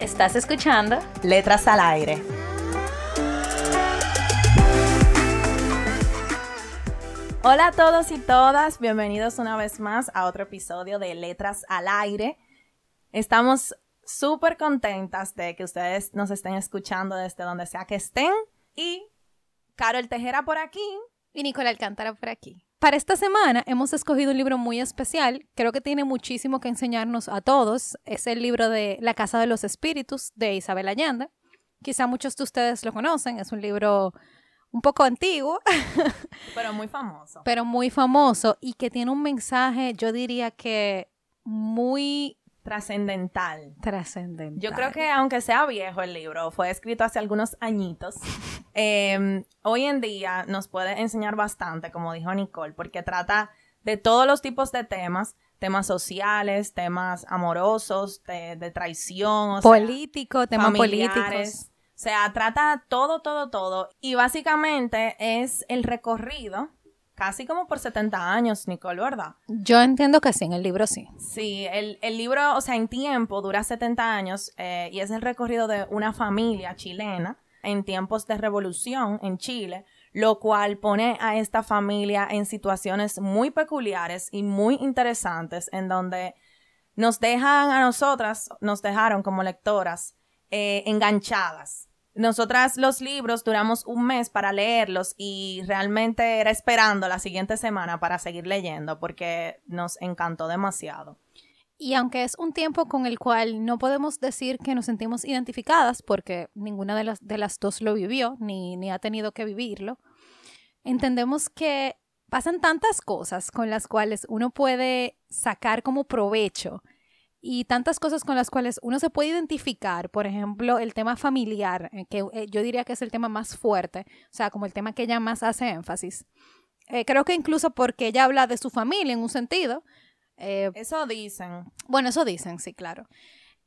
¿Estás escuchando? Letras al aire. Hola a todos y todas, bienvenidos una vez más a otro episodio de Letras al aire. Estamos súper contentas de que ustedes nos estén escuchando desde donde sea que estén. Y Carol Tejera por aquí. Y Nicole Alcántara por aquí. Para esta semana hemos escogido un libro muy especial, creo que tiene muchísimo que enseñarnos a todos. Es el libro de La Casa de los Espíritus de Isabel Allende. Quizá muchos de ustedes lo conocen, es un libro un poco antiguo. Pero muy famoso. Pero muy famoso y que tiene un mensaje, yo diría que muy trascendental. Trascendental. Yo creo que aunque sea viejo el libro, fue escrito hace algunos añitos, em, hoy en día nos puede enseñar bastante, como dijo Nicole, porque trata de todos los tipos de temas, temas sociales, temas amorosos, de, traición, político, temas políticos. O sea, trata todo, todo, todo. Y básicamente es el recorrido, casi como por 70 años, Nicole, ¿verdad? Yo entiendo que sí, en el libro sí. Sí, el, libro, o sea, en tiempo dura 70 años eh, y es el recorrido de una familia chilena en tiempos de revolución en Chile, lo cual pone a esta familia en situaciones muy peculiares y muy interesantes en donde nos dejan a nosotras, nos dejaron como lectoras eh, enganchadas nosotras los libros duramos un mes para leerlos y realmente era esperando la siguiente semana para seguir leyendo porque nos encantó demasiado. Y aunque es un tiempo con el cual no podemos decir que nos sentimos identificadas porque ninguna de las, de las dos lo vivió ni, ni ha tenido que vivirlo, entendemos que pasan tantas cosas con las cuales uno puede sacar como provecho y tantas cosas con las cuales uno se puede identificar, por ejemplo, el tema familiar, eh, que eh, yo diría que es el tema más fuerte, o sea, como el tema que ella más hace énfasis. Eh, creo que incluso porque ella habla de su familia en un sentido. eso dicen. Bueno, eso dicen, sí, claro.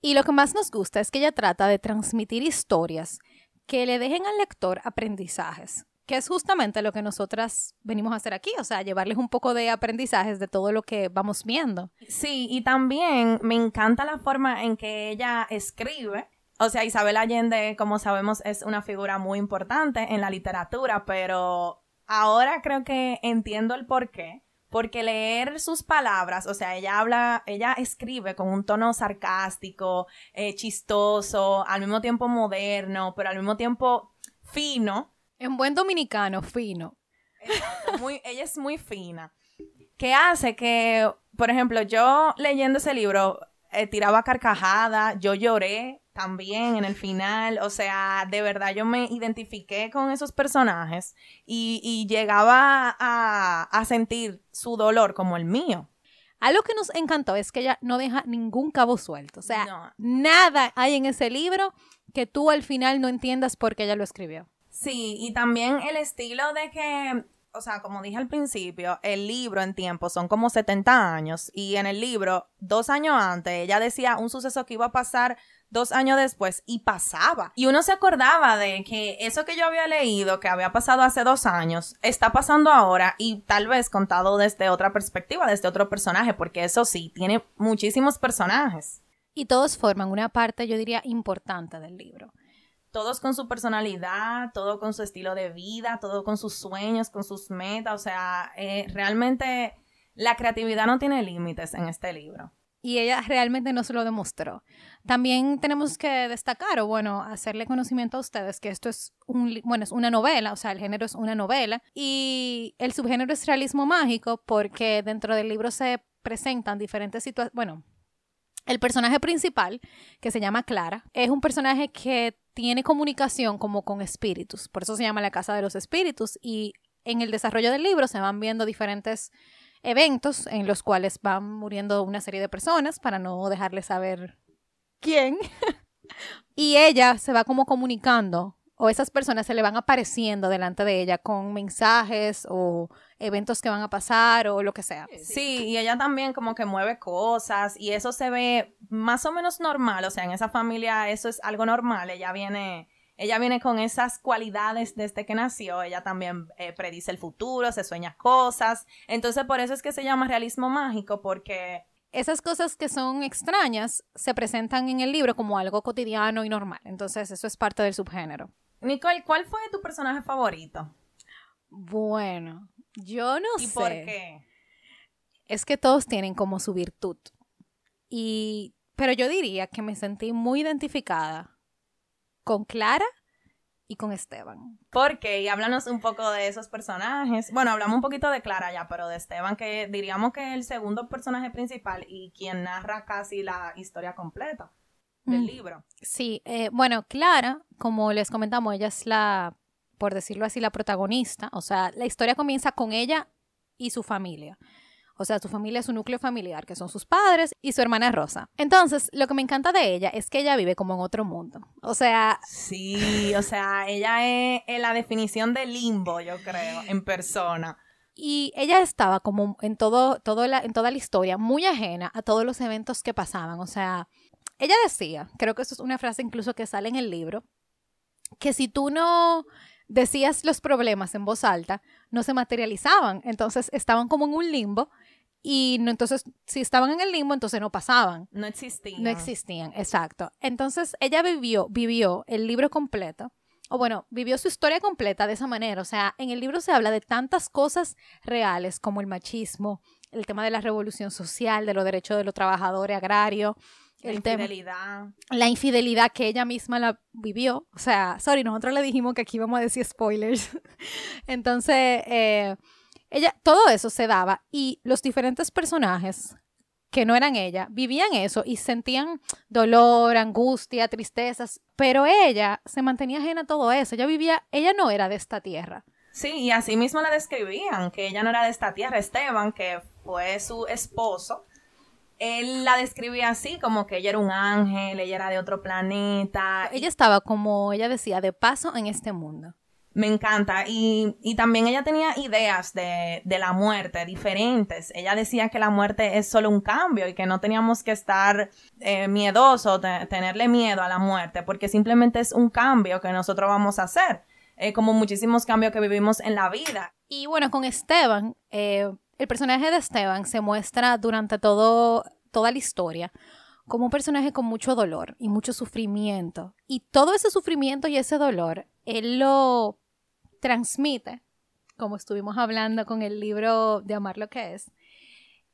Y lo que más nos gusta es que ella trata de transmitir historias que le dejen al lector aprendizajes que es justamente lo que nosotras venimos a hacer aquí, o sea, llevarles un poco de aprendizajes de todo lo que vamos viendo. Sí, y también me encanta la forma en que ella escribe. O sea, Isabel Allende, como sabemos, es una figura muy importante en la literatura, pero ahora creo que entiendo el por qué. Porque leer sus palabras, o sea, ella habla, ella escribe con un tono sarcástico, eh, chistoso, al mismo tiempo moderno, pero al mismo tiempo fino en buen dominicano, fino. muy, ella es muy fina. Que hace que, por ejemplo, yo leyendo ese libro, eh, tiraba carcajada, yo lloré también en el final, o sea, de verdad yo me identifiqué con esos personajes y, llegaba a, a, sentir su dolor como el mío. Algo que nos encantó es que ella no deja ningún cabo suelto, o sea, nada hay en ese libro que tú al final no entiendas por qué ella lo escribió. Sí, y también el estilo de que, o sea, como dije al principio, el libro en tiempo son como 70 años y en el libro, dos años antes, ella decía un suceso que iba a pasar dos años después y pasaba. Y uno se acordaba de que eso que yo había leído, que había pasado hace dos años, está pasando ahora y tal vez contado desde otra perspectiva, desde otro personaje, porque eso sí, tiene muchísimos personajes. Y todos forman una parte, yo diría, importante del libro todos con su personalidad, todo con su estilo de vida, todo con sus sueños, con sus metas. O sea, eh, realmente la creatividad no tiene límites en este libro. Y ella realmente no se lo demostró. También tenemos que destacar, o bueno, hacerle conocimiento a ustedes que esto es bueno, es una novela, o sea, el género es una novela. Y el subgénero es realismo mágico porque dentro del libro se presentan diferentes situaciones, bueno, el personaje principal, que se llama Clara, es un personaje que tiene comunicación como con espíritus, por eso se llama la Casa de los Espíritus y en el desarrollo del libro se van viendo diferentes eventos en los cuales van muriendo una serie de personas para no dejarles saber quién. y ella se va como comunicando, o esas personas se le van apareciendo delante de ella con mensajes o eventos que van a pasar o lo que sea. Sí, y ella también como que mueve cosas y eso se ve más o menos normal, o sea, en esa familia eso es algo normal, ella viene ella viene con esas cualidades desde que nació, ella también eh, predice el futuro, se sueña cosas, entonces por eso es que se llama realismo mágico, porque... Esas cosas que son extrañas se presentan en el libro como algo cotidiano y normal, entonces eso es parte del subgénero. Nicole, ¿cuál fue tu personaje favorito? Bueno, yo no sé. ¿Y por qué? Es que todos tienen como su virtud. Y pero yo diría que me sentí muy identificada con Clara y con Esteban. ¿Por qué? Y háblanos un poco de esos personajes. Bueno, hablamos un poquito de Clara ya, pero de Esteban, que diríamos que es el segundo personaje principal y quien narra casi la historia completa del mm. libro. Sí, eh, bueno, Clara, como les comentamos, ella es la por decirlo así, la protagonista. O sea, la historia comienza con ella y su familia. O sea, su familia es su núcleo familiar, que son sus padres y su hermana Rosa. Entonces, lo que me encanta de ella es que ella vive como en otro mundo. O sea... Sí, o sea, ella es, la definición de limbo, yo creo, en persona. Y ella estaba como en, todo, todo la, en toda la historia muy ajena a todos los eventos que pasaban. O sea, ella decía, creo que eso es una frase incluso que sale en el libro, que si tú no decías los problemas en voz alta, no se materializaban. Entonces estaban como en un limbo y no, entonces si estaban en el limbo, entonces no pasaban. No existían. No existían, exacto. Entonces ella vivió, vivió el libro completo. O bueno, vivió su historia completa de esa manera. O sea, en el libro se habla de tantas cosas reales como el machismo, el tema de la revolución social, de los derechos de los trabajadores agrarios, la infidelidad. la infidelidad que ella misma la vivió. O sea, sorry, nosotros le dijimos que aquí íbamos a decir spoilers. Entonces, eh, ella, todo eso se daba y los diferentes personajes que no eran ella, vivían eso y sentían dolor, angustia, tristezas, pero ella se mantenía ajena a todo eso, ella vivía, ella no era de esta tierra. Sí, y así mismo la describían, que ella no era de esta tierra, Esteban, que fue su esposo, él la describía así, como que ella era un ángel, ella era de otro planeta. Ella estaba, como ella decía, de paso en este mundo. Me encanta. Y, también ella tenía ideas de, la muerte diferentes. Ella decía que la muerte es solo un cambio y que no teníamos que estar eh, miedosos, tenerle miedo a la muerte, porque simplemente es un cambio que nosotros vamos a hacer. Eh, como muchísimos cambios que vivimos en la vida. Y bueno, con Esteban, eh, el personaje de Esteban se muestra durante todo, toda la historia como un personaje con mucho dolor y mucho sufrimiento. Y todo ese sufrimiento y ese dolor, él lo transmite, como estuvimos hablando con el libro de Amar lo que es,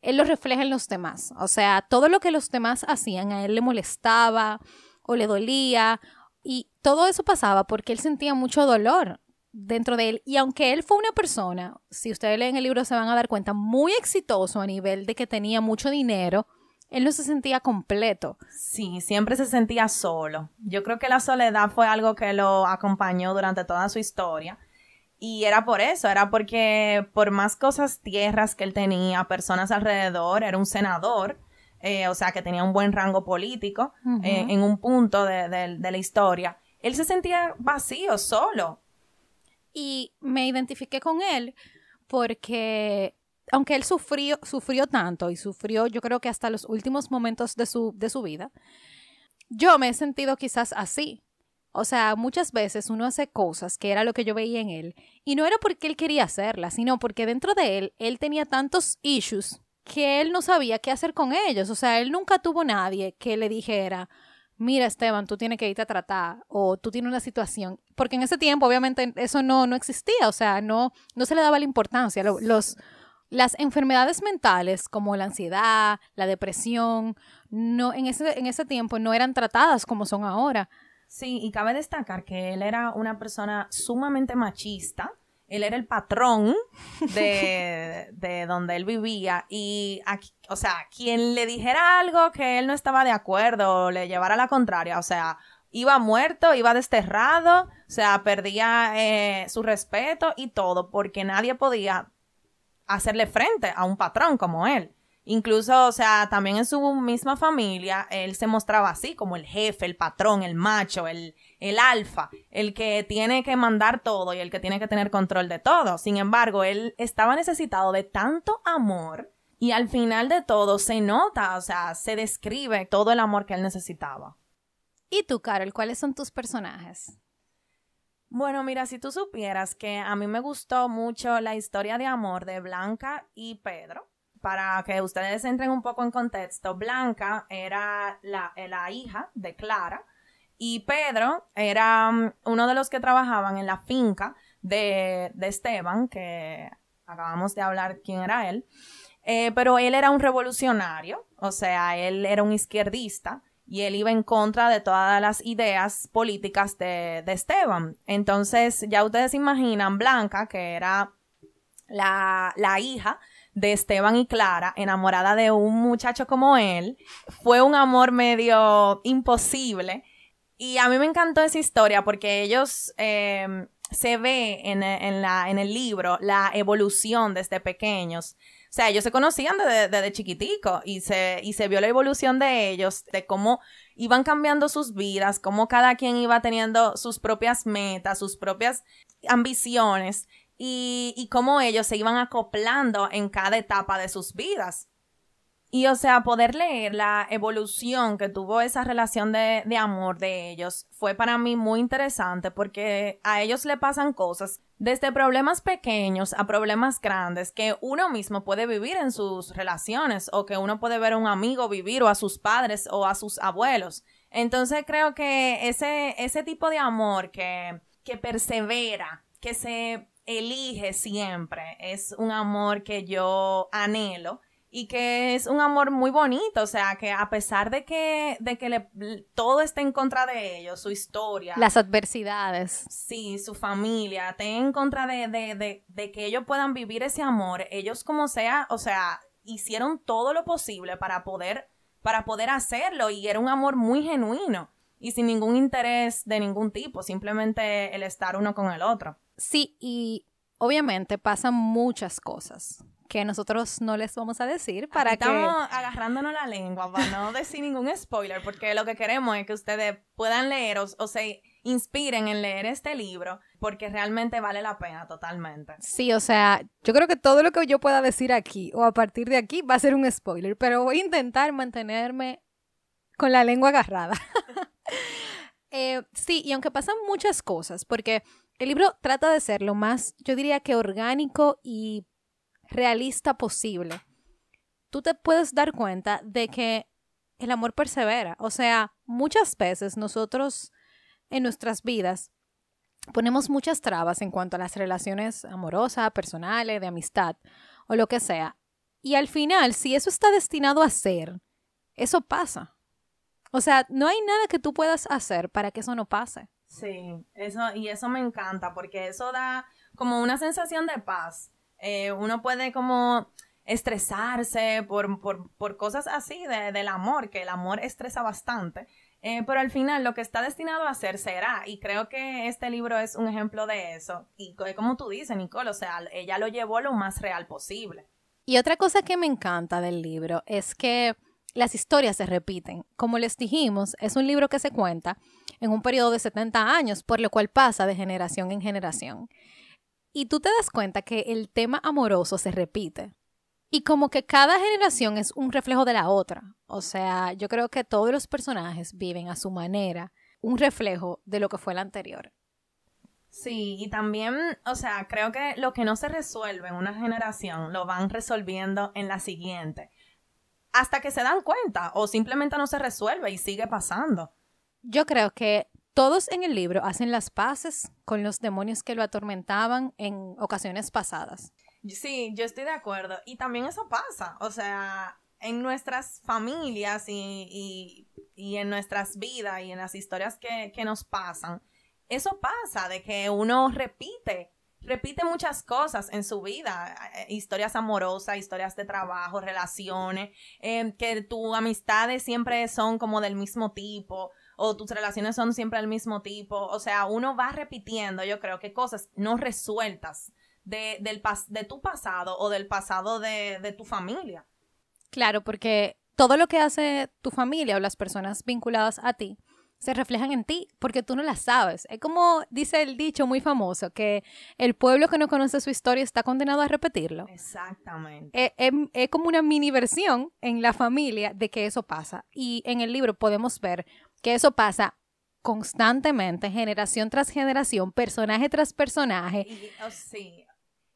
él lo refleja en los demás. O sea, todo lo que los demás hacían a él le molestaba o le dolía. Y todo eso pasaba porque él sentía mucho dolor dentro de él. Y aunque él fue una persona, si ustedes leen el libro se van a dar cuenta, muy exitoso a nivel de que tenía mucho dinero, él no se sentía completo. Sí, siempre se sentía solo. Yo creo que la soledad fue algo que lo acompañó durante toda su historia. Y era por eso, era porque por más cosas, tierras que él tenía, personas alrededor, era un senador, eh, o sea, que tenía un buen rango político eh, en un punto de la historia. Él se sentía vacío, solo y me identifiqué con él porque aunque él sufrió, sufrió tanto y sufrió yo creo que hasta los últimos momentos de su, de su vida, yo me he sentido quizás así. O sea, muchas veces uno hace cosas que era lo que yo veía en él y no era porque él quería hacerlas, sino porque dentro de él él tenía tantos issues que él no sabía qué hacer con ellos. O sea, él nunca tuvo nadie que le dijera, mira Esteban, tú tienes que irte a tratar o tú tienes una situación, porque en ese tiempo obviamente eso no, no existía, o sea, no, no se le daba la importancia. Los, las enfermedades mentales como la ansiedad, la depresión, no, en, ese, en ese tiempo no eran tratadas como son ahora. Sí, y cabe destacar que él era una persona sumamente machista él era el patrón de, de donde él vivía y, aquí, o sea, quien le dijera algo que él no estaba de acuerdo o le llevara la contraria, o sea, iba muerto, iba desterrado, o sea, perdía eh, su respeto y todo, porque nadie podía hacerle frente a un patrón como él. Incluso, o sea, también en su misma familia, él se mostraba así, como el jefe, el patrón, el macho, el, el alfa, el que tiene que mandar todo y el que tiene que tener control de todo. Sin embargo, él estaba necesitado de tanto amor y al final de todo se nota, o sea, se describe todo el amor que él necesitaba. ¿Y tú, Carol, cuáles son tus personajes? Bueno, mira, si tú supieras que a mí me gustó mucho la historia de amor de Blanca y Pedro, para que ustedes entren un poco en contexto, Blanca era la, la hija de Clara y Pedro era mm, uno de los que trabajaban en la finca de, de Esteban, que acabamos de hablar quién era él. Eh, pero él era un revolucionario, o sea, él era un izquierdista y él iba en contra de todas las ideas políticas de, de Esteban. Entonces, ya ustedes imaginan, Blanca, que era la, la hija de Esteban y Clara, enamorada de un muchacho como él, fue un amor medio imposible. Y a mí me encantó esa historia porque ellos em, se ve en, en, la, en el libro la evolución desde pequeños. O sea, ellos se conocían desde, desde chiquitico y se, y se vio la evolución de ellos, de cómo iban cambiando sus vidas, cómo cada quien iba teniendo sus propias metas, sus propias ambiciones y, y cómo ellos se iban acoplando en cada etapa de sus vidas. Y o sea, poder leer la evolución que tuvo esa relación de, de, amor de ellos fue para mí muy interesante porque a ellos le pasan cosas desde problemas pequeños a problemas grandes que uno mismo puede vivir en sus relaciones o que uno puede ver a un amigo vivir o a sus padres o a sus abuelos. Entonces creo que ese, ese tipo de amor que, que persevera, que se elige siempre, es un amor que yo anhelo y que es un amor muy bonito, o sea, que a pesar de que, de que le, todo esté en contra de ellos, su historia. Las adversidades. Sí, su familia, esté en contra de, de, de, de que ellos puedan vivir ese amor, ellos como sea, o sea, hicieron todo lo posible para poder, para poder hacerlo y era un amor muy genuino y sin ningún interés de ningún tipo, simplemente el estar uno con el otro. Sí, y obviamente pasan muchas cosas que nosotros no les vamos a decir para Aquí estamos agarrándonos la lengua para no decir ningún spoiler, porque lo que queremos es que ustedes puedan leer o, o se inspiren en leer este libro, porque realmente vale la pena totalmente. Sí, o sea, yo creo que todo lo que yo pueda decir aquí o a partir de aquí va a ser un spoiler, pero voy a intentar mantenerme con la lengua agarrada. eh, sí, y aunque pasan muchas cosas, porque el libro trata de ser lo más, yo diría que orgánico y realista posible, tú te puedes dar cuenta de que el amor persevera. O sea, muchas veces nosotros en nuestras vidas ponemos muchas trabas en cuanto a las relaciones amorosas, personales, de amistad o lo que sea. Y al final, si eso está destinado a ser, eso pasa. O sea, no hay nada que tú puedas hacer para que eso no pase. Sí, eso, y eso me encanta, porque eso da como una sensación de paz. Eh, uno puede como estresarse por, por, por cosas así de, del amor, que el amor estresa bastante. Eh, pero al final lo que está destinado a hacer será, y creo que este libro es un ejemplo de eso. Y como tú dices, Nicole, o sea, ella lo llevó lo más real posible. Y otra cosa que me encanta del libro es que las historias se repiten. Como les dijimos, es un libro que se cuenta en un periodo de 70 años, por lo cual pasa de generación en generación. Y tú te das cuenta que el tema amoroso se repite. Y como que cada generación es un reflejo de la otra. O sea, yo creo que todos los personajes viven a su manera un reflejo de lo que fue el anterior. Sí, y también, o sea, creo que lo que no se resuelve en una generación lo van resolviendo en la siguiente. Hasta que se dan cuenta o simplemente no se resuelve y sigue pasando. Yo creo que todos en el libro hacen las paces con los demonios que lo atormentaban en ocasiones pasadas. Sí, yo estoy de acuerdo. Y también eso pasa. O sea, en nuestras familias y, en nuestras vidas y en las historias que, que nos pasan, eso pasa de que uno repite repite muchas cosas en su vida, eh, historias amorosas, historias de trabajo, relaciones, eh, que tus amistades siempre son como del mismo tipo, o tus relaciones son siempre del mismo tipo. O sea, uno va repitiendo, yo creo que cosas no resueltas de, del de tu pasado o del pasado de, de tu familia. Claro, porque todo lo que hace tu familia o las personas vinculadas a ti se reflejan en ti, porque tú no las sabes. Es como dice el dicho muy famoso, que el pueblo que no conoce su historia está condenado a repetirlo. Exactamente. Es, es- es como una mini versión en la familia de que eso pasa. Y en el libro podemos ver que eso pasa constantemente, generación tras generación, personaje tras personaje, Y, oh, sí,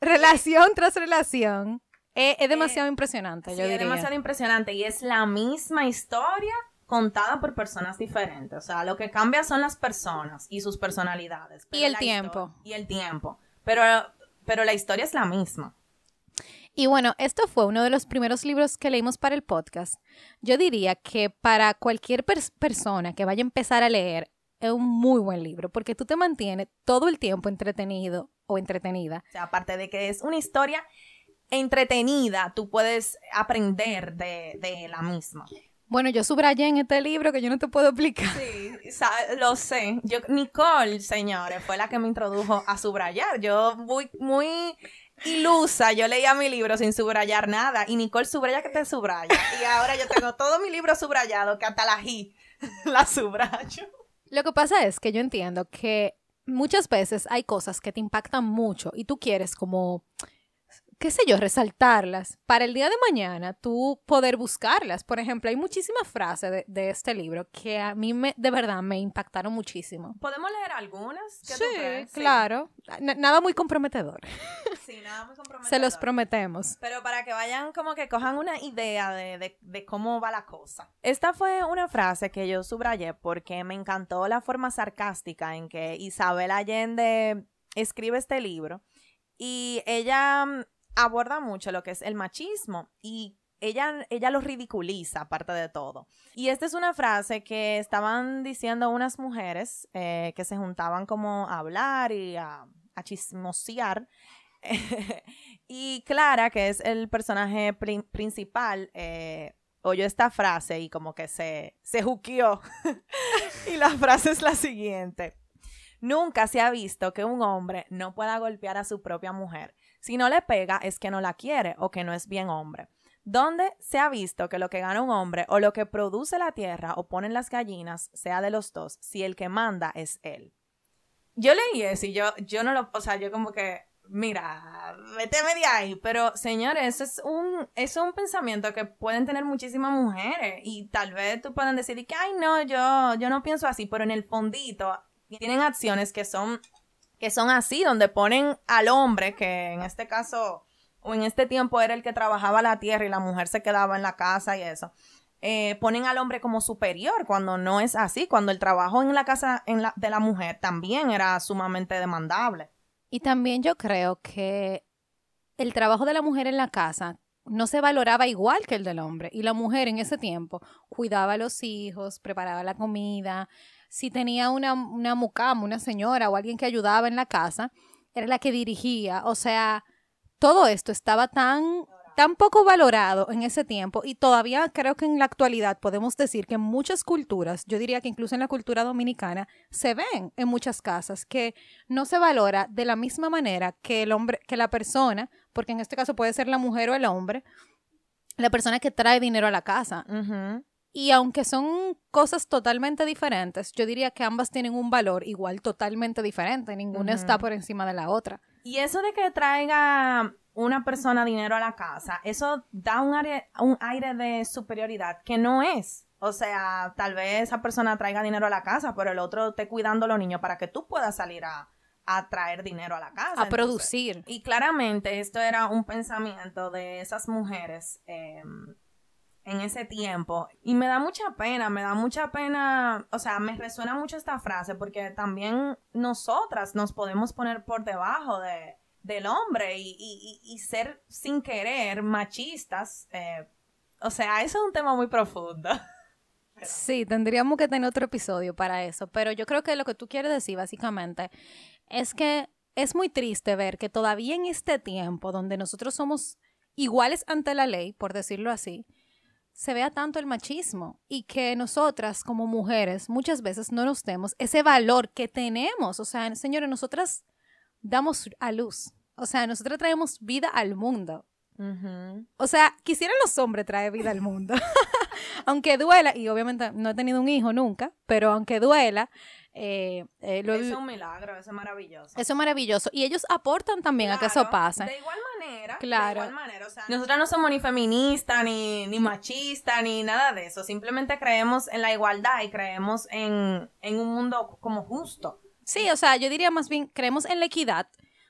relación tras relación. Es, es demasiado impresionante, Sí, yo es demasiado impresionante y es la misma historia contada por personas diferentes. O sea, lo que cambia son las personas y sus personalidades. Y el tiempo. Y el tiempo. Pero, pero la historia es la misma. Y bueno, esto fue uno de los primeros libros que leímos para el podcast. Yo diría que para cualquier pers- persona que vaya a empezar a leer, es un muy buen libro, porque tú te mantienes todo el tiempo entretenido o entretenida. O sea, aparte de que es una historia entretenida, tú puedes aprender de, de la misma. Bueno, yo subrayé en este libro que yo no te puedo explicar. Sí, lo sé. Yo, Nicole, señores, fue la que me introdujo a subrayar. Yo muy, muy ilusa, yo leía mi libro sin subrayar nada. Y Nicole subraya que te subraya. Y ahora yo tengo todo mi libro subrayado, que hasta la G la subrayo. Lo que pasa es que yo entiendo que muchas veces hay cosas que te impactan mucho y tú quieres como, qué sé yo, resaltarlas para el día de mañana, tú poder buscarlas. Por ejemplo, hay muchísimas frases de, de este libro que a mí me, de verdad me impactaron muchísimo. ¿Podemos leer algunas? ¿Qué tú Sí, crees? claro. Nada muy comprometedor. Sí, nada muy comprometedor. Se los prometemos. Pero para que vayan como que cojan una idea de, de- de cómo va la cosa. Esta fue una frase que yo subrayé porque me encantó la forma sarcástica en que Isabel Allende escribe este libro. Y ella mm, aborda mucho lo que es el machismo y ella, ella lo ridiculiza, aparte de todo. Y esta es una frase que estaban diciendo unas mujeres eh, que se juntaban como a hablar y a, a chismosear. y Clara, que es el personaje prin- principal, eh, oyó esta frase y como que se, se juqueó. y la frase es la siguiente. Nunca se ha visto que un hombre no pueda golpear a su propia mujer. Si no le pega es que no la quiere o que no es bien hombre. ¿Dónde se ha visto que lo que gana un hombre o lo que produce la tierra o ponen las gallinas sea de los dos si el que manda es él? Yo leí eso y yo, yo no lo, o sea, yo como que, mira, méteme de ahí, pero señores, eso es un, es un pensamiento que pueden tener muchísimas mujeres y tal vez tú pueden decir que, ay, no, yo, yo no pienso así, pero en el fondito tienen acciones que son, que son así, donde ponen al hombre, que en este caso, o en este tiempo era el que trabajaba la tierra y la mujer se quedaba en la casa y eso. eh, ponen al hombre como superior cuando no es así, cuando el trabajo en la casa de la mujer también era sumamente demandable. Y también yo creo que el trabajo de la mujer en la casa no se valoraba igual que el del hombre. Y la mujer en ese tiempo cuidaba a los hijos, preparaba la comida. Si tenía una, una mucama, una señora o alguien que ayudaba en la casa, era la que dirigía. O sea, todo esto estaba tan, tan poco valorado en ese tiempo y todavía creo que en la actualidad podemos decir que en muchas culturas, yo diría que incluso en la cultura dominicana, se ven en muchas casas que no se valora de la misma manera que el hombre, que la persona, porque en este caso puede ser la mujer o el hombre, la persona que trae dinero a la casa. Y aunque son cosas totalmente diferentes, yo diría que ambas tienen un valor igual totalmente diferente, ninguna está por encima de la otra. Y eso de que traiga una persona dinero a la casa, eso da un aire, un aire de superioridad que no es. O sea, tal vez esa persona traiga dinero a la casa, pero el otro esté cuidando a los niños para que tú puedas salir a, a traer dinero a la casa. A Entonces, producir. y claramente esto era un pensamiento de esas mujeres eh, en ese tiempo. Y me da mucha pena, me da mucha pena, o sea, me resuena mucho esta frase porque también nosotras nos podemos poner por debajo de, del hombre y, y- y- ser sin querer machistas. eh, o sea, eso es un tema muy profundo. Sí, tendríamos que tener otro episodio para eso, pero yo creo que lo que tú quieres decir básicamente es que es muy triste ver que todavía en este tiempo donde nosotros somos iguales ante la ley, por decirlo así, se vea tanto el machismo y que nosotras como mujeres muchas veces no nos demos ese valor que tenemos. O sea, señores, nosotras damos a luz. O sea, nosotras traemos vida al mundo. O sea, quisieran los hombres traer vida al mundo. aunque duela, y obviamente no he tenido un hijo nunca, pero aunque duela, eh, eh, eso es un milagro, eso es maravilloso. Eso es maravilloso. Y ellos aportan también a que eso pase. De igual manera. Claro. De igual manera. nosotras no somos ni feministas, ni, ni machistas, ni nada de eso. Simplemente creemos en la igualdad y creemos en, en un mundo como justo. Sí, o sea, yo diría más bien, creemos en la equidad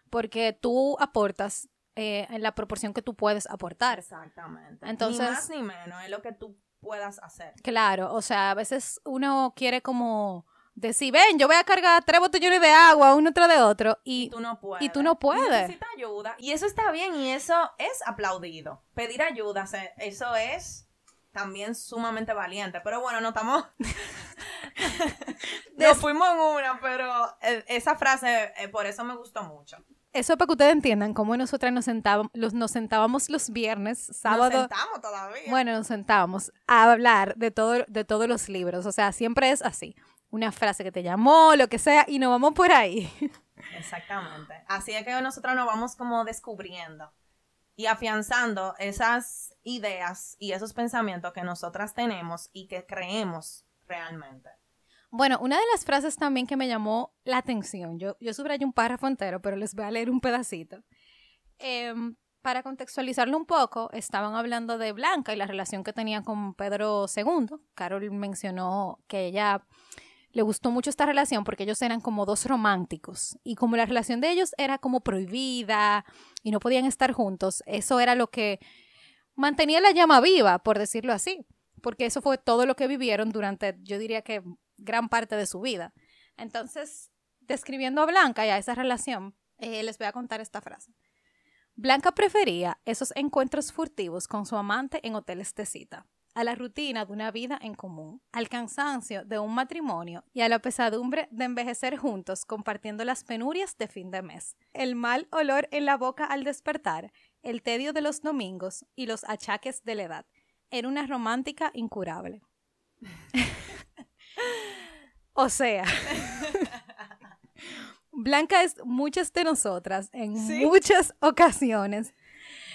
porque tú aportas eh, en la proporción que tú puedes aportar. Exactamente. Entonces, ni más ni menos, es lo que tú puedas hacer. Claro, o sea, a veces uno quiere como decir, ven, yo voy a cargar tres botellones de agua uno tras de otro y, tú no puedes. Y tú no puedes. Necesitas ayuda y eso está bien y eso es aplaudido. Pedir ayuda, eso es también sumamente valiente. Pero bueno, no estamos. Nos fuimos en una, pero eh, esa frase, eh, por eso me gustó mucho. Eso para que ustedes entiendan cómo nosotras nos sentábamos, los, nos sentábamos los viernes, sábado. Nos sentamos todavía. Bueno, nos sentábamos a hablar de, todo, de todos los libros. O sea, siempre es así. Una frase que te llamó, lo que sea, y nos vamos por ahí. Exactamente. Así es que nosotros nos vamos como descubriendo y afianzando esas ideas y esos pensamientos que nosotras tenemos y que creemos realmente. Bueno, una de las frases también que me llamó la atención, yo, yo subrayé un párrafo entero, pero les voy a leer un pedacito. Em, para contextualizarlo un poco, estaban hablando de Blanca y la relación que tenía con Pedro II. Carol mencionó que ella le gustó mucho esta relación porque ellos eran como dos románticos y como la relación de ellos era como prohibida y no podían estar juntos, eso era lo que mantenía la llama viva, por decirlo así, porque eso fue todo lo que vivieron durante, yo diría que gran parte de su vida. Entonces, describiendo a Blanca y a esa relación, eh, les voy a contar esta frase. Blanca prefería esos encuentros furtivos con su amante en hoteles de cita, a la rutina de una vida en común, al cansancio de un matrimonio y a la pesadumbre de envejecer juntos compartiendo las penurias de fin de mes, el mal olor en la boca al despertar, el tedio de los domingos y los achaques de la edad. Era una romántica incurable. o sea, Blanca es muchas de nosotras en muchas ocasiones.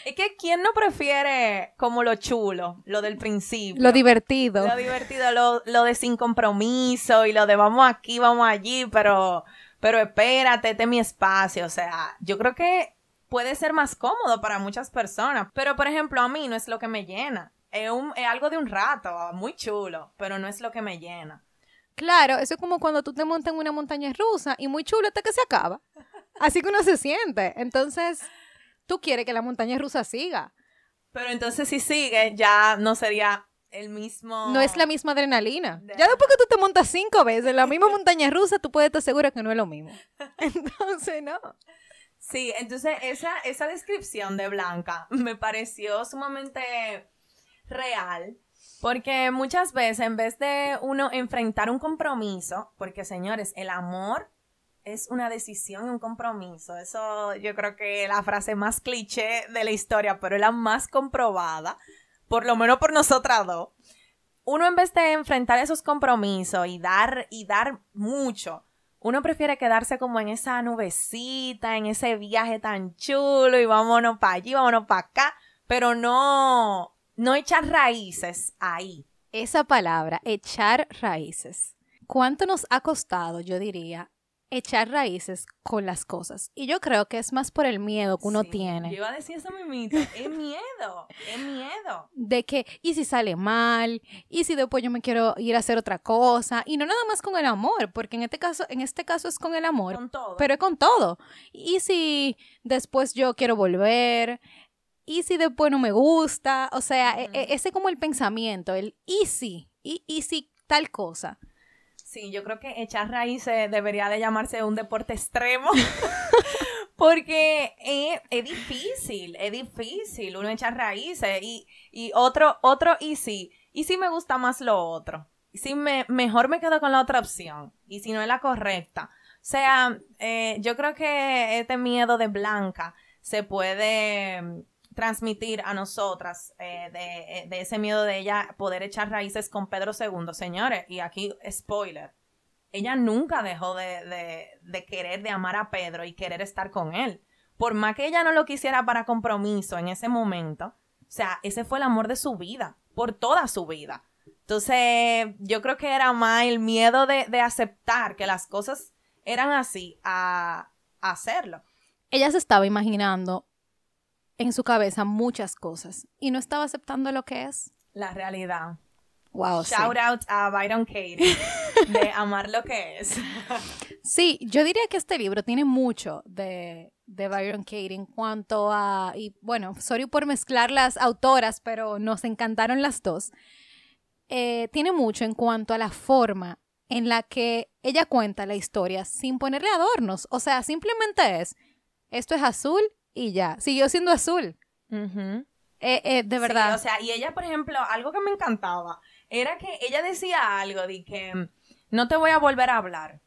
Es que ¿quién no prefiere como lo chulo, lo del principio? Lo divertido. Lo divertido, lo, lo de sin compromiso y lo de vamos aquí, vamos allí, pero, pero espérate, este es mi espacio. O sea, yo creo que puede ser más cómodo para muchas personas. Pero, por ejemplo, a mí no es lo que me llena. Es, un, es algo de un rato, muy chulo, pero no es lo que me llena. Claro, eso es como cuando tú te montas en una montaña rusa y muy chulo hasta que se acaba. Así que uno se siente. Entonces, tú quieres que la montaña rusa siga. Pero entonces si sigue, ya no sería el mismo... No es la misma adrenalina. Ya después que tú te montas cinco veces en la misma montaña rusa, tú puedes estar seguro que no es lo mismo. Entonces, no. Sí, entonces esa, esa descripción de Blanca me pareció sumamente real porque muchas veces en vez de uno enfrentar un compromiso, porque señores, el amor es una decisión y un compromiso. Eso yo creo que es la frase más cliché de la historia, pero es la más comprobada, por lo menos por nosotras dos. Uno en vez de enfrentar esos compromisos y dar y dar mucho, uno prefiere quedarse como en esa nubecita, en ese viaje tan chulo y vámonos para allí, vámonos para acá, pero no no echar raíces ahí. Esa palabra, echar raíces. ¿Cuánto nos ha costado, yo diría, echar raíces con las cosas? Y yo creo que es más por el miedo que uno tiene. Yo iba a decir eso mismo. Es miedo, es miedo. De que, ¿y si sale mal? ¿Y si después yo me quiero ir a hacer otra cosa? Y no nada más con el amor, porque en este caso, en este caso es con el amor. Con todo. Pero es con todo. ¿Y si después yo quiero volver? ¿Y si después no me gusta? O sea, e, e, ese como el pensamiento, el ¿y si? ¿Y, y si tal cosa? Sí, yo creo que echar raíces debería de llamarse un deporte extremo. Porque es, difícil, es difícil uno echar raíces. Y, y otro, otro, y si, y si me gusta más lo otro. Y si me, mejor me quedo con la otra opción. Y si no es la correcta. O sea, eh, yo creo que este miedo de Blanca se puede transmitir a nosotras eh, eh, de, ese miedo de ella poder echar raíces con Pedro II. Señores, y aquí spoiler, ella nunca dejó de, querer, de amar a Pedro y querer estar con él. por más que ella no lo quisiera para compromiso en ese momento, o sea, ese fue el amor de su vida, por toda su vida. Entonces, yo creo que era más el miedo de, aceptar que las cosas eran así a hacerlo. Ella se estaba imaginando en su cabeza muchas cosas y no estaba aceptando lo que es. La realidad. Wow, sí. Shout out a Byron Katie de amar lo que es. Sí, yo diría que este libro tiene mucho de, de Byron Katie en cuanto a, y bueno, sorry por mezclar las autoras, pero nos encantaron las dos. Eh, tiene mucho en cuanto a la forma en la que ella cuenta la historia sin ponerle adornos. O sea, simplemente es, esto es azul y ya, siguió siendo azul. Eh, eh, de verdad. Sí, o sea, y ella, por ejemplo, algo que me encantaba era que ella decía algo de que no te voy a volver a hablar.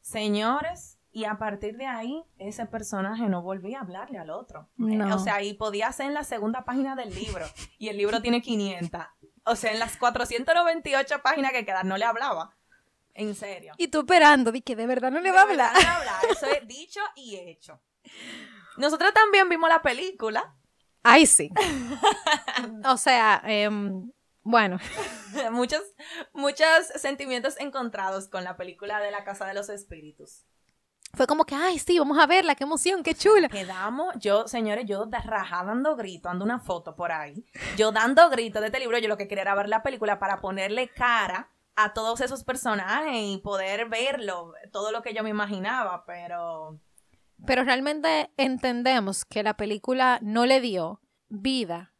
Señores, y a partir de ahí, ese personaje no volvía a hablarle al otro. No. Eh, O sea, y podía ser en la segunda página del libro. Y el libro tiene 500. O sea, en las 498 páginas que quedan no le hablaba. En serio. y tú esperando, di que de verdad no le va a hablar. no le hablar. Eso es dicho y hecho. Nosotros también vimos la película. Ay, sí. o sea, em, bueno, muchos, muchos sentimientos encontrados con la película de la Casa de los Espíritus. fue como que, ay, sí, vamos a verla, qué emoción, qué chula. Quedamos, yo, señores, yo de raja dando grito, ando una foto por ahí, yo dando grito de este libro, yo lo que quería era ver la película para ponerle cara a todos esos personajes y poder verlo, todo lo que yo me imaginaba, pero Pero realmente entendemos que la película no le dio vida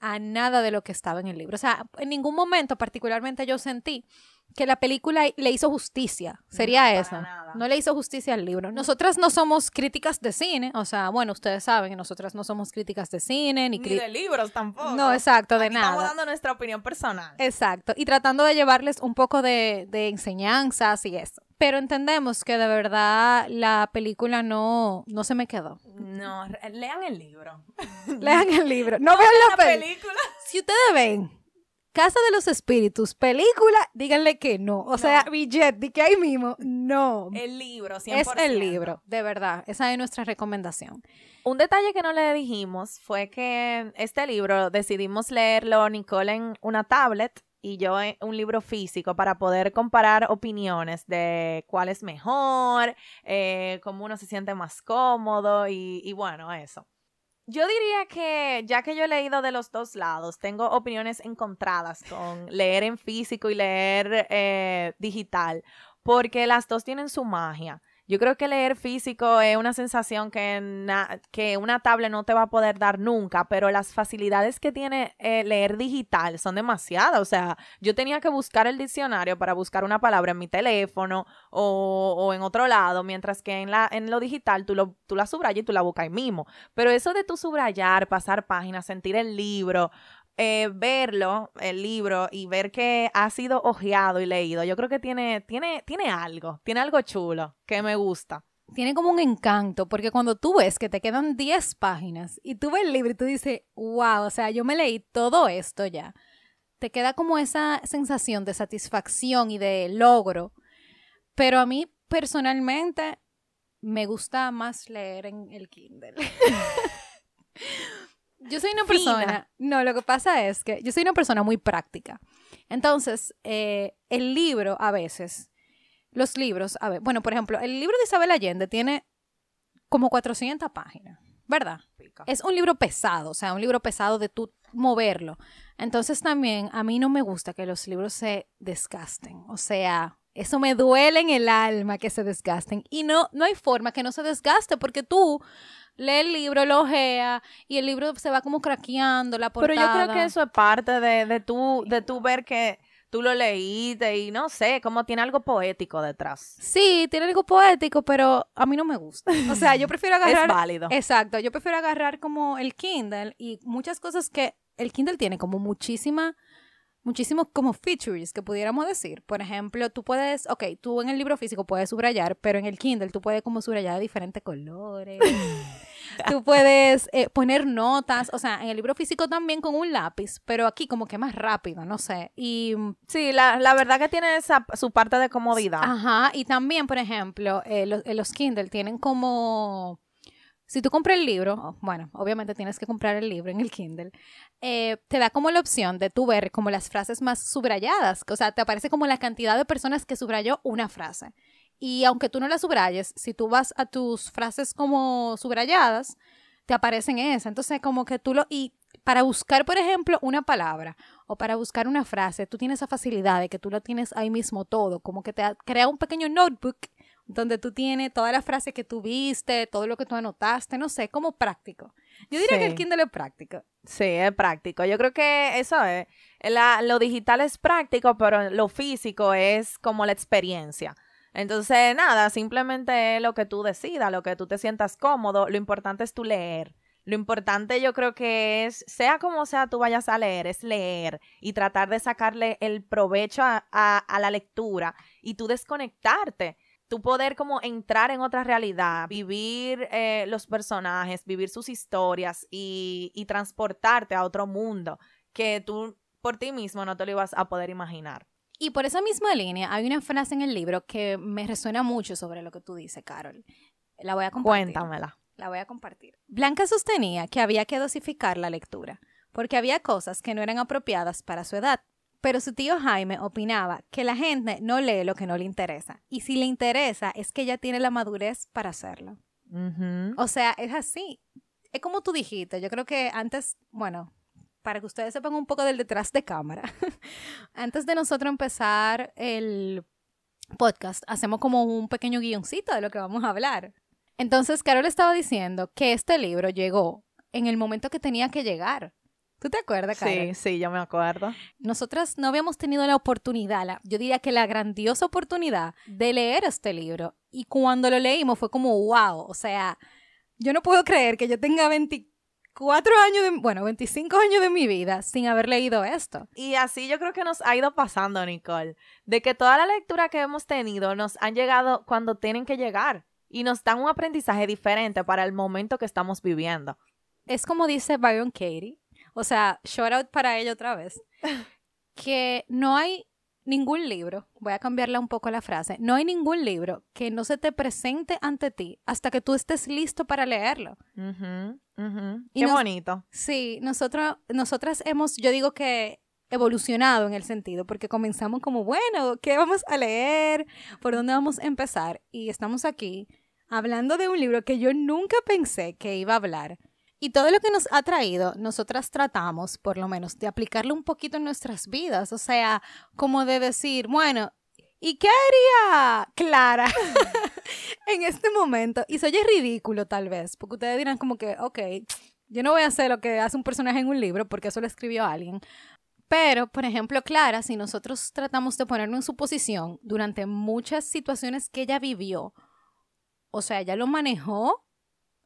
a nada de lo que estaba en el libro. O sea, en ningún momento particularmente yo sentí que la película le hizo justicia. Sería No, nada. No le hizo justicia al libro. Nosotras no somos críticas de cine. O sea, bueno, ustedes saben que nosotras no somos críticas de cine ni, ni de libros tampoco. No, exacto, de Aquí nada. Estamos dando nuestra opinión personal. Exacto, y tratando de llevarles un poco de, de enseñanzas y eso. Pero entendemos que de verdad la película no, no se me quedó. No, lean el libro. Lean el libro, no vean la, peli- película. Si ustedes ven Casa de los Espíritus, película, díganle que no. O sea, billet, de que ahí mismo, no. El libro, 100%. Es el libro, de verdad. Esa es nuestra recomendación. Un detalle que no le dijimos fue que este libro decidimos leerlo Nicole en una tablet y yo en un libro físico para poder comparar opiniones de cuál es mejor, eh, cómo uno se siente más cómodo y, y bueno, eso. Yo diría que ya que yo he leído de los dos lados, tengo opiniones encontradas con leer en físico y leer eh, digital, porque las dos tienen su magia. Yo creo que leer físico es una sensación que, que una tablet no te va a poder dar nunca, pero las facilidades que tiene eh, leer digital son demasiadas. O sea, yo tenía que buscar el diccionario para buscar una palabra en mi teléfono o, o en otro lado, mientras que en, la, en lo digital tú, lo, tú la subrayas y tú la buscas ahí mismo. Pero eso de tú subrayar, pasar páginas, sentir el libro, eh, verlo, el libro, y ver que ha sido ojeado y leído, yo creo que tiene, tiene, tiene algo, tiene algo chulo que me gusta. Tiene como un encanto, porque cuando tú ves que te quedan 10 páginas y tú ves el libro y tú dices, wow, o sea, yo me leí todo esto ya, te queda como esa sensación de satisfacción y de logro. Pero a mí personalmente me gusta más leer en el Kindle. yo soy una Fina. persona, no, lo que pasa es que yo soy una persona muy práctica. Entonces, eh, el libro a veces los libros, a ver, bueno, por ejemplo, el libro de Isabel Allende tiene como 400 páginas, ¿verdad? Es un libro pesado, o sea, un libro pesado de tú moverlo. Entonces también a mí no me gusta que los libros se desgasten, o sea, eso me duele en el alma que se desgasten y no no hay forma que no se desgaste porque tú lees el libro, lo ojeas y el libro se va como craqueando la Pero portada. yo creo que eso es parte de, de tú, de tú ver que tú lo leíste y no sé, como tiene algo poético detrás. Sí, tiene algo poético, pero a mí no me gusta. O sea, yo prefiero agarrar Es válido. Exacto, yo prefiero agarrar como el Kindle y muchas cosas que el Kindle tiene como muchísima, muchísimos como features que pudiéramos decir. Por ejemplo, tú puedes, ok, tú en el libro físico puedes subrayar, pero en el Kindle tú puedes como subrayar de diferentes colores. tú puedes eh, poner notas, o sea, en el libro físico también con un lápiz, pero aquí como que más rápido, no sé. Y Sí, la, la verdad que tiene esa, su parte de comodidad. Ajá, y también, por ejemplo, eh, los, eh, los Kindle tienen como si tú compras el libro, oh, bueno, obviamente tienes que comprar el libro en el Kindle, eh, te da como la opción de tú ver como las frases más subrayadas, o sea, te aparece como la cantidad de personas que subrayó una frase. Y aunque tú no la subrayes, si tú vas a tus frases como subrayadas, te aparecen esas. Entonces, como que tú lo... Y para buscar, por ejemplo, una palabra o para buscar una frase, tú tienes esa facilidad de que tú lo tienes ahí mismo todo, como que te crea un pequeño notebook donde tú tienes todas las frases que tú viste, todo lo que tú anotaste, no sé, como práctico. Yo diría que el Kindle es práctico. Sí, es práctico. Yo creo que eso es. lo digital es práctico, pero lo físico es como la experiencia. Entonces, nada, simplemente es lo que tú decidas, lo que tú te sientas cómodo. Lo importante es tú leer. Lo importante yo creo que es, sea como sea tú vayas a leer, es leer y tratar de sacarle el provecho a la lectura y tú desconectarte tu poder como entrar en otra realidad, vivir eh, los personajes, vivir sus historias y, y transportarte a otro mundo que tú por ti mismo no te lo ibas a poder imaginar. Y por esa misma línea, hay una frase en el libro que me resuena mucho sobre lo que tú dices, Carol. La voy a compartir. Cuéntamela. La voy a compartir. Blanca sostenía que había que dosificar la lectura, porque había cosas que no eran apropiadas para su edad, pero su tío Jaime opinaba que la gente no lee lo que no le interesa. Y si le interesa, es que ella tiene la madurez para hacerlo. O sea, es así. Es como tú dijiste. Yo creo que antes, bueno, para que ustedes sepan un poco del detrás de cámara, antes de nosotros empezar el podcast, hacemos como un pequeño guioncito de lo que vamos a hablar. Entonces, Carol estaba diciendo que este libro llegó en el momento que tenía que llegar. ¿Tú te acuerdas, Karen? Sí, sí, yo me acuerdo. Nosotras no habíamos tenido la oportunidad, yo diría que la grandiosa oportunidad de leer este libro. Y cuando lo leímos fue como, wow, o sea, yo no puedo creer que yo tenga 24 años, de, bueno, 25 años de mi vida sin haber leído esto. Y así yo creo que nos ha ido pasando, Nicole, de que toda la lectura que hemos tenido nos han llegado cuando tienen que llegar y nos dan un aprendizaje diferente para el momento que estamos viviendo. Es como dice Byron Katie, o sea, shout out para ella otra vez, que no hay ningún libro, voy a cambiarle un poco la frase, no hay ningún libro que no se te presente ante ti hasta que tú estés listo para leerlo. Qué bonito. Sí, nosotros, nosotras hemos, yo digo que evolucionado en el sentido, porque comenzamos como, bueno, ¿qué vamos a leer? ¿Por dónde vamos a empezar? Y estamos aquí hablando de un libro que yo nunca pensé que iba a hablar y todo lo que nos ha traído, nosotras tratamos, por lo menos, de aplicarlo un poquito en nuestras vidas. O sea, como de decir, bueno, ¿y qué haría Clara en este momento? Y se oye ridículo tal vez, porque ustedes dirán como que, ok, yo no voy a hacer lo que hace un personaje en un libro porque eso lo escribió alguien. Pero, por ejemplo, Clara, si nosotros tratamos de ponernos en su posición durante muchas situaciones que ella vivió, o sea, ella lo manejó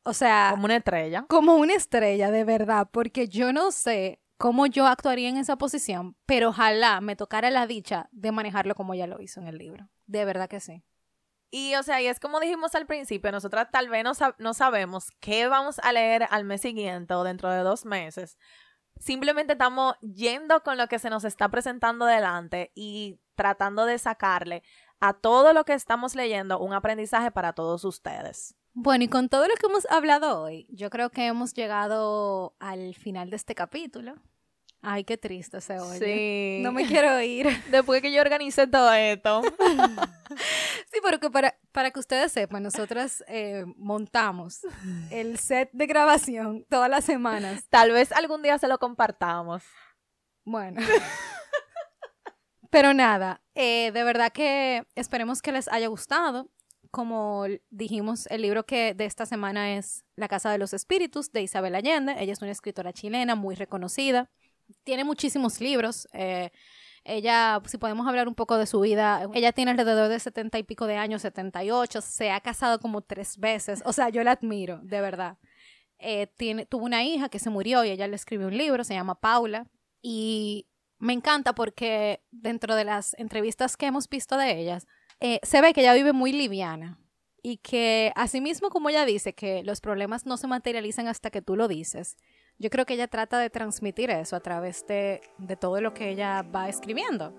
o sea... Como una estrella. Como una estrella, de verdad, porque yo no sé cómo yo actuaría en esa posición, pero ojalá me tocara la dicha de manejarlo como ella lo hizo en el libro. De verdad que sí. Y, o sea, y es como dijimos al principio, nosotras tal vez no, no sabemos qué vamos a leer al mes siguiente o dentro de dos meses. Simplemente estamos yendo con lo que se nos está presentando delante y tratando de sacarle a todo lo que estamos leyendo un aprendizaje para todos ustedes. Bueno, y con todo lo que hemos hablado hoy, yo creo que hemos llegado al final de este capítulo. Ay, qué triste se oye. Sí. No me quiero ir. Después que yo organice todo esto. sí, pero que para, para que ustedes sepan, nosotras eh, montamos el set de grabación todas las semanas. Tal vez algún día se lo compartamos. Bueno. pero nada, eh, de verdad que esperemos que les haya gustado como dijimos, el libro que de esta semana es La Casa de los Espíritus de Isabel Allende. Ella es una escritora chilena muy reconocida. Tiene muchísimos libros. Eh, ella, si podemos hablar un poco de su vida, ella tiene alrededor de setenta y pico de años, 78, se ha casado como tres veces. O sea, yo la admiro, de verdad. Eh, tiene, tuvo una hija que se murió y ella le escribió un libro, se llama Paula. Y me encanta porque dentro de las entrevistas que hemos visto de ellas, eh, se ve que ella vive muy liviana y que asimismo como ella dice que los problemas no se materializan hasta que tú lo dices, yo creo que ella trata de transmitir eso a través de, de todo lo que ella va escribiendo.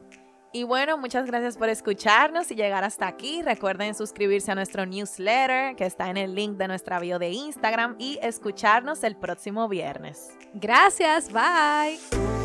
Y bueno, muchas gracias por escucharnos y llegar hasta aquí. Recuerden suscribirse a nuestro newsletter que está en el link de nuestra bio de Instagram y escucharnos el próximo viernes. Gracias, bye.